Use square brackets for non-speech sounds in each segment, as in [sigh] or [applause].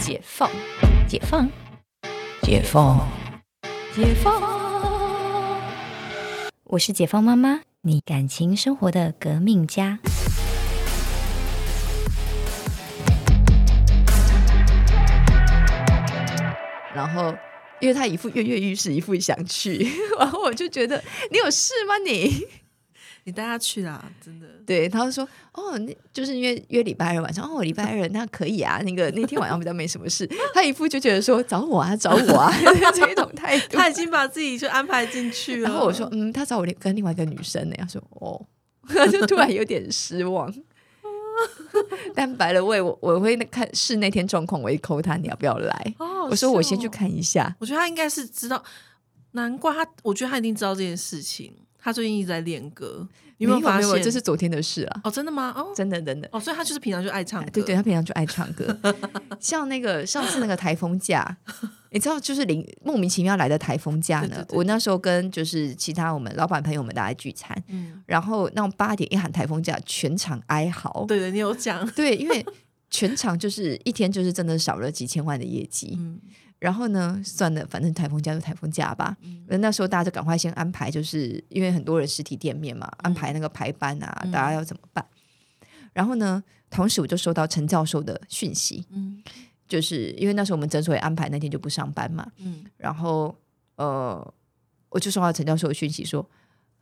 解放，解放，解放，解放。我是解放妈妈，你感情生活的革命家。然后，因为他一副跃跃欲试，一副想去，[laughs] 然后我就觉得你有事吗你？你带他去啦，真的。对，他就说哦，那就是因为约礼拜二晚上，哦，礼拜二那可以啊，那个那天晚上比较没什么事。他一副就觉得说找我啊，找我啊 [laughs] 这一种态度。他已经把自己就安排进去了。然后我说嗯，他找我跟另外一个女生呢。他说哦，[laughs] 就突然有点失望。[laughs] 但白了我，我我会看是那天状况，我会扣他，你要不要来？哦，我说我先去看一下。我觉得他应该是知道，难怪他，我觉得他一定知道这件事情。他最近一直在练歌，你有没有发现？这是昨天的事啊！哦，真的吗？哦，真的，真的。哦，所以他就是平常就爱唱歌。对对，他平常就爱唱歌。[laughs] 像那个上次那个台风假，[laughs] 你知道，就是零莫名其妙来的台风假呢。我那时候跟就是其他我们老板朋友们大家聚餐，嗯，然后那种八点一喊台风假，全场哀嚎。对对，你有讲。对，因为全场就是一天就是真的少了几千万的业绩。嗯。然后呢？算了，反正台风假就台风假吧。那那时候大家就赶快先安排，就是因为很多人实体店面嘛，安排那个排班啊，大家要怎么办？然后呢，同时我就收到陈教授的讯息，嗯，就是因为那时候我们诊所也安排那天就不上班嘛，嗯，然后呃，我就收到陈教授的讯息说，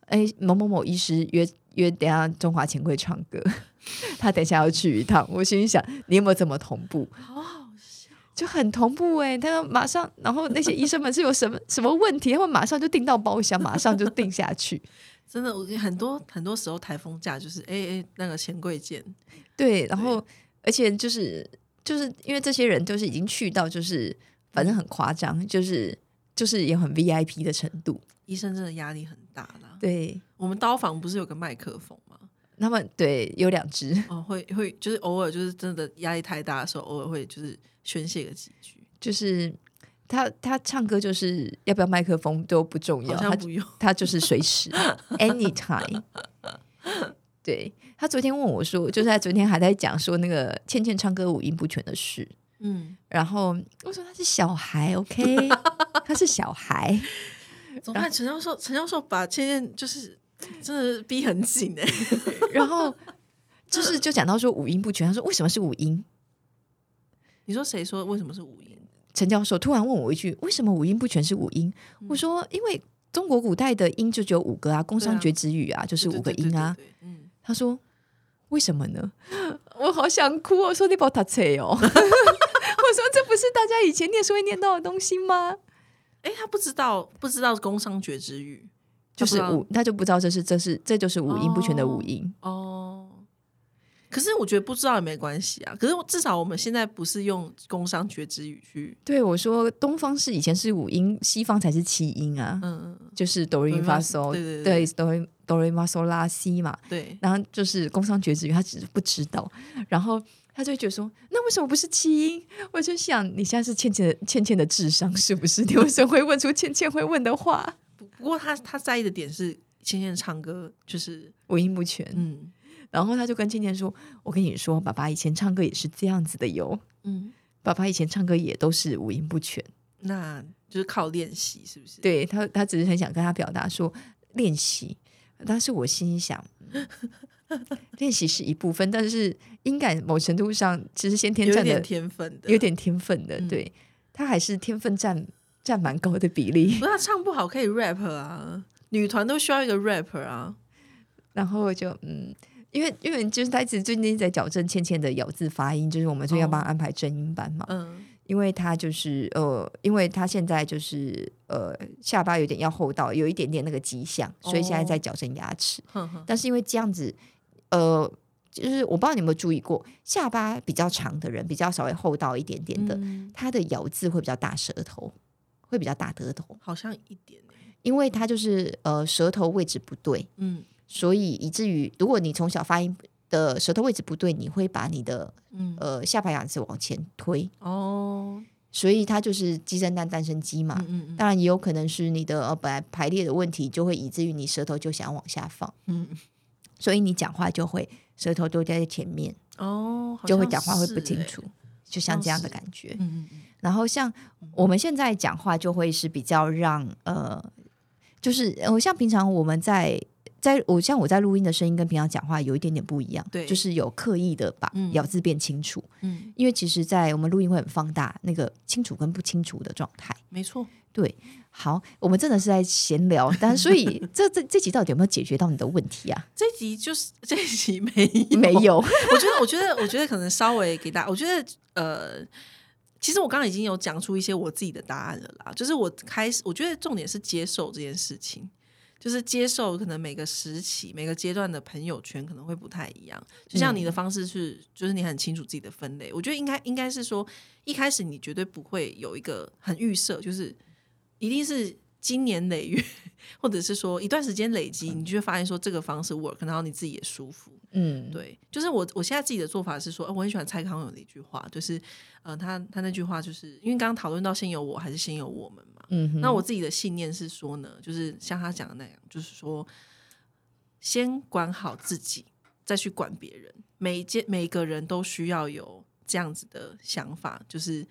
哎，某某某医师约约等下中华钱柜唱歌，[laughs] 他等下要去一趟。我心里想，你有没有这么同步？好好笑就很同步哎，他马上，然后那些医生们是有什么 [laughs] 什么问题，他们马上就订到包厢，马上就订下去。[laughs] 真的，我很多很多时候台风假就是哎哎那个钱柜见，对，然后而且就是就是因为这些人就是已经去到就是反正很夸张，就是就是也很 VIP 的程度，医生真的压力很大啦。对，我们刀房不是有个麦克风吗？他们对有两只哦，会会就是偶尔就是真的压力太大的时候，偶尔会就是。宣泄个几句，就是他他唱歌就是要不要麦克风都不重要，他不用，他就是随时 [laughs] anytime。对他昨天问我说，就是他昨天还在讲说那个倩倩唱歌五音不全的事，嗯，然后我说他是小孩，OK，[laughs] 他是小孩。怎么办？陈教授，陈教授把倩倩就是真的逼很紧哎，[laughs] 然后就是就讲到说五音不全，他说为什么是五音？你说谁说为什么是五音？陈教授突然问我一句：“为什么五音不全是五音？”我说：“因为中国古代的音就只有五个啊，宫商角徵羽啊，就是五个音啊。”嗯，他说：“为什么呢？”我好想哭，[laughs] 我说：“你把他扯哦！”我说：“这不是大家以前念书会念到的东西吗？”哎，他不知道，不知道工商角徵羽就是五，他就不知道这是这是这就是五音不全的五音哦。可是我觉得不知道也没关系啊。可是至少我们现在不是用工商绝之语去对我说，东方是以前是五音，西方才是七音啊。嗯嗯，就是哆瑞咪发嗦，对对哆瑞哆瑞咪嗦拉西嘛。对，然后就是工商绝之语，他只是不知道，然后他就觉得说，那为什么不是七音？我就想，你现在是倩倩的倩倩的智商是不是？你为什么会问出倩倩会问的话？不过他他在意的点是倩倩唱歌就是五音不全，嗯。然后他就跟倩倩说：“我跟你说，爸爸以前唱歌也是这样子的哟。嗯，爸爸以前唱歌也都是五音不全，那就是靠练习，是不是？对他，他只是很想跟他表达说练习。但是我心里想，[laughs] 练习是一部分，但是音感某程度上其实先天占的天分的，有点天分的。对他还是天分占占蛮高的比例。不是他唱不好可以 rap 啊，女团都需要一个 rapper 啊。然后就嗯。”因为因为就是他一直最近在矫正倩倩的咬字发音，就是我们就要帮他安排正音班嘛。嗯，因为他就是呃，因为他现在就是呃下巴有点要厚道，有一点点那个迹象，所以现在在矫正牙齿。但是因为这样子，呃，就是我不知道你有没有注意过，下巴比较长的人，比较稍微厚道一点点的，他的咬字会比较大舌头，会比较大舌头，好像一点，因为他就是呃舌头位置不对。嗯。所以以至于，如果你从小发音的舌头位置不对，你会把你的呃下巴牙齿往前推哦。所以它就是鸡生蛋，蛋生鸡嘛。嗯当然也有可能是你的呃本来排列的问题，就会以至于你舌头就想往下放。嗯，所以你讲话就会舌头都在前面哦，就会讲话会不清楚。就像这样的感觉。嗯嗯嗯，然后像我们现在讲话就会是比较让呃，就是呃，像平常我们在在我像我在录音的声音跟平常讲话有一点点不一样，对就是有刻意的把嗯咬字变清楚，嗯，因为其实，在我们录音会很放大那个清楚跟不清楚的状态。没错。对，好，我们真的是在闲聊，但所以这这这集到底有没有解决到你的问题啊？[laughs] 这集就是这一集没有没有，我觉得，我觉得，我觉得可能稍微给大家，我觉得呃，其实我刚刚已经有讲出一些我自己的答案了啦。就是我开始，我觉得重点是接受这件事情，就是接受可能每个时期、每个阶段的朋友圈可能会不太一样。就像你的方式是，就是你很清楚自己的分类。我觉得应该应该是说，一开始你绝对不会有一个很预设，就是一定是。经年累月，[laughs] 或者是说一段时间累积，你就会发现说这个方式 work，然后你自己也舒服。嗯，对，就是我我现在自己的做法是说，呃我很喜欢蔡康永的一句话，就是呃，他他那句话就是因为刚刚讨论到先有我还是先有我们嘛，嗯，那我自己的信念是说呢，就是像他讲的那样，就是说先管好自己，再去管别人。每一件每一个人都需要有这样子的想法，就是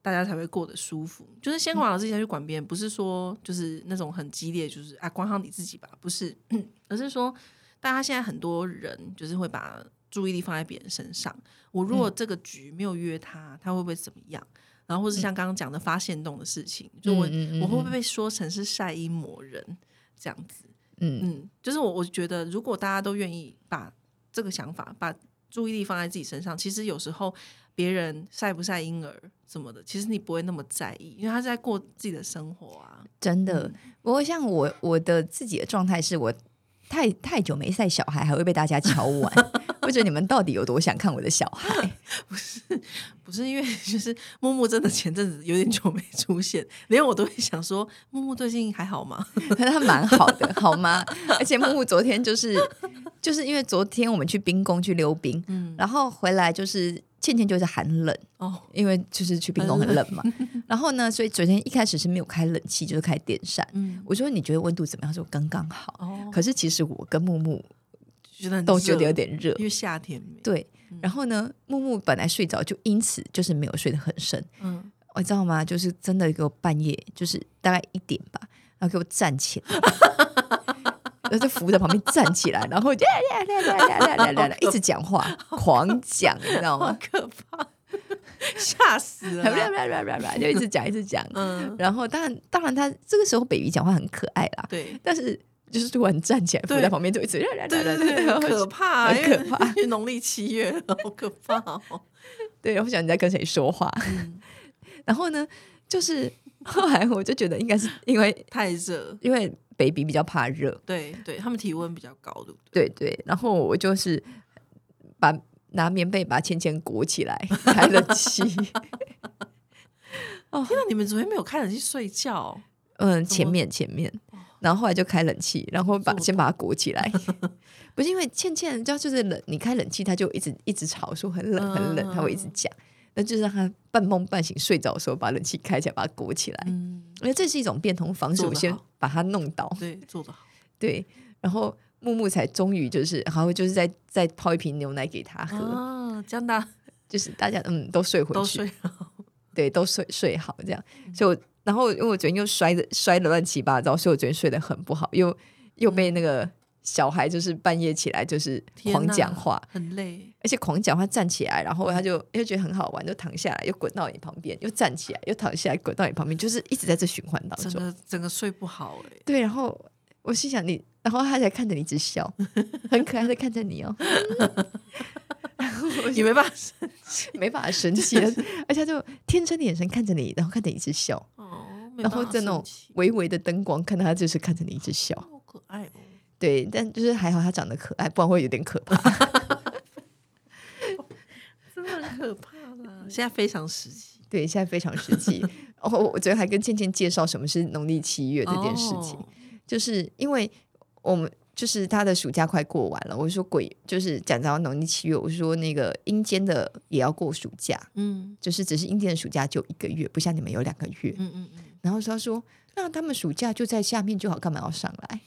大家才会过得舒服。就是先管好自己，再去管别人，不是说就是那种很激烈，就是啊管好你自己吧，不是，[clears throat] 而是说大家现在很多人就是会把注意力放在别人身上。我如果这个局没有约他，他会不会怎么样？然后或是像刚刚讲的发现动的事情，就我、我会不会被说成是晒阴魔人这样子？嗯嗯，就是我我觉得，如果大家都愿意把这个想法、把注意力放在自己身上，其实有时候别人晒不晒婴儿什么的，其实你不会那么在意，因为他是在过自己的生活啊。真的。不过像我我的自己的状态是我太太久没晒小孩，还会被大家敲碗。我觉得你们到底有多想看我的小孩？[laughs] 不是不是因为就是木木真的前阵子有点久没出现，连我都会想说木木最近还好吗？[laughs] 他蛮好的，[laughs] 好吗？而且木木昨天就是就是因为昨天我们去冰宫去溜冰，嗯，然后回来就是倩倩就是寒冷，哦，因为就是去冰宫很冷嘛。然后呢，所以昨天一开始是没有开冷气，就是开电扇。嗯，我说你觉得温度怎么样？他说刚刚好。哦，可是其实我跟木木觉得都觉得有点热，因为夏天没，对。然后呢，木木本来睡着，就因此就是没有睡得很深。嗯，我知道吗？就是真的给我半夜，就是大概一点吧，然后给我站起来，[laughs] 然后就扶在旁边站起来，然后就一直讲话，[laughs] 狂讲，你知道好吗？可怕，吓死了啊。就一直讲，一直讲。嗯，然后当然，当然他这个时候 baby 讲话很可爱啦，对。但是就是突然站起来，伏在旁边就一直对对对，[laughs] 很可怕，很可怕 [laughs] 因为农历七月，好可怕哦。[laughs] 对，我想你在跟谁说话。嗯然后呢，就是后来我就觉得应该是因为太热，因为 baby 比较怕热，对对，他们体温比较高，对不对？对对，然后我就是把拿棉被把芊芊裹起来，开了气。哦天哪，你们昨天没有开冷气睡觉？嗯，前面前面，然后后来就开冷气，然后把先把它裹起来。[laughs] 不是因为倩倩，就就是冷，你开冷气，她就一直一直吵说很冷很冷，她会一直讲。那就是让她半梦半醒睡着的时候，把冷气开起来，把它裹起来。嗯，因为这是一种变通方式，我先把它弄倒，对，做得好。[laughs] 对，然后木木才终于就是，然后就是再再泡一瓶牛奶给他喝，啊，这样大就是大家嗯都睡回去，都睡好。对，都睡睡好这样。所以我，然后因为我昨天又摔的摔的乱七八糟，所以我昨天睡得很不好，又又被那个小孩就是半夜起来就是狂讲话，很累。而且狂讲话站起来，然后他就又觉得很好玩，就躺下来，又滚到你旁边，又站起来，又躺下来，滚到你旁边，就是一直在这循环当中。整个整个睡不好哎、对，然后我心想你，然后他才看着你一直笑，[laughs] 很可爱的看着你哦，[laughs] 也没办法 [laughs] 没办法生气，而且他就天真的眼神看着你，然后看着你一直笑，然后在那种微微的灯光，看到他就是看着你一直笑。好可爱哦。对，但就是还好他长得可爱，不然会有点可怕。[laughs] 真的很可怕啦！现在非常时期对，现在非常实际。[laughs] 哦，我昨天还跟倩倩介绍什么是农历七月这件事情，哦就是因为我们就是他的暑假快过完了，我说鬼就是讲到农历七月，我说那个阴间的也要过暑假，嗯就是只是阴间的暑假就一个月，不像你们有两个月。嗯嗯嗯，然后他说那他们暑假就在下面就好，干嘛要上来？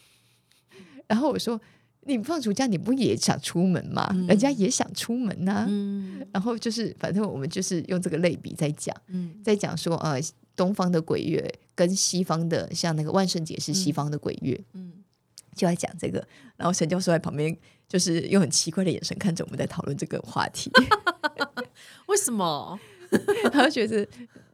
然后我说你放暑假你不也想出门吗？人家也想出门呐、嗯然后就是，反正我们就是用这个类比在讲，嗯在讲说，呃，东方的鬼月跟西方的，像那个万圣节是西方的鬼月，嗯，就在讲这个。然后陈教授在旁边，就是用很奇怪的眼神看着我们在讨论这个话题，[laughs] 为什么 [laughs] 他就觉得。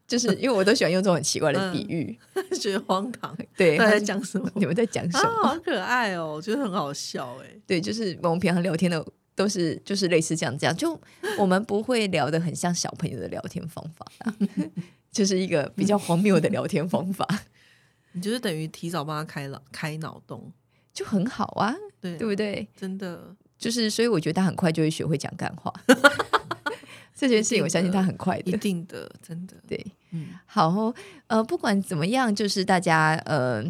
就是因为我都喜欢用这种很奇怪的比喻，[laughs] 觉得荒唐？[laughs] 对，他 [laughs] 在讲什么？你们在讲什啊，么？好可爱哦，我觉得很好笑哎。对，就是我们平常聊天的都是就是类似这样这样，就我们不会聊的很像小朋友的聊天方法啊，就是一个比较荒谬的聊天方法，你就是等于提早帮他开脑开脑洞，就很好啊，对对不对？真的就是所以我觉得他很快就会学会讲干话，这件事情我相信他很快的一。定的，真的，对，嗯好哦，呃，不管怎么样，就是大家呃，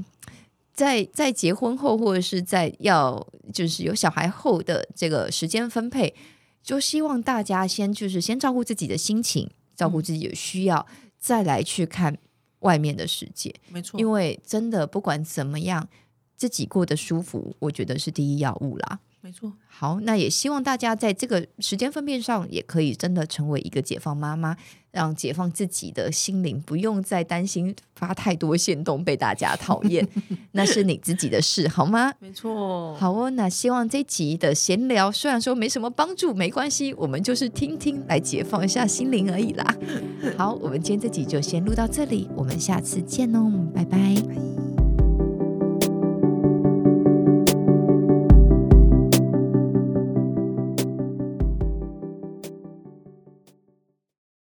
在在结婚后或者是在要就是有小孩后的这个时间分配，就希望大家先就是先照顾自己的心情，照顾自己的需要，再来去看外面的世界。没错，因为真的不管怎么样，自己过得舒服，我觉得是第一要务啦。没错，好，那也希望大家在这个时间分辨上，也可以真的成为一个解放妈妈，让解放自己的心灵，不用再担心发太多线动被大家讨厌，[laughs] 那是你自己的事，好吗？没错，好哦，那希望这集的闲聊虽然说没什么帮助，没关系，我们就是听听来解放一下心灵而已啦。[laughs] 好，我们今天这集就先录到这里，我们下次见哦，拜拜。拜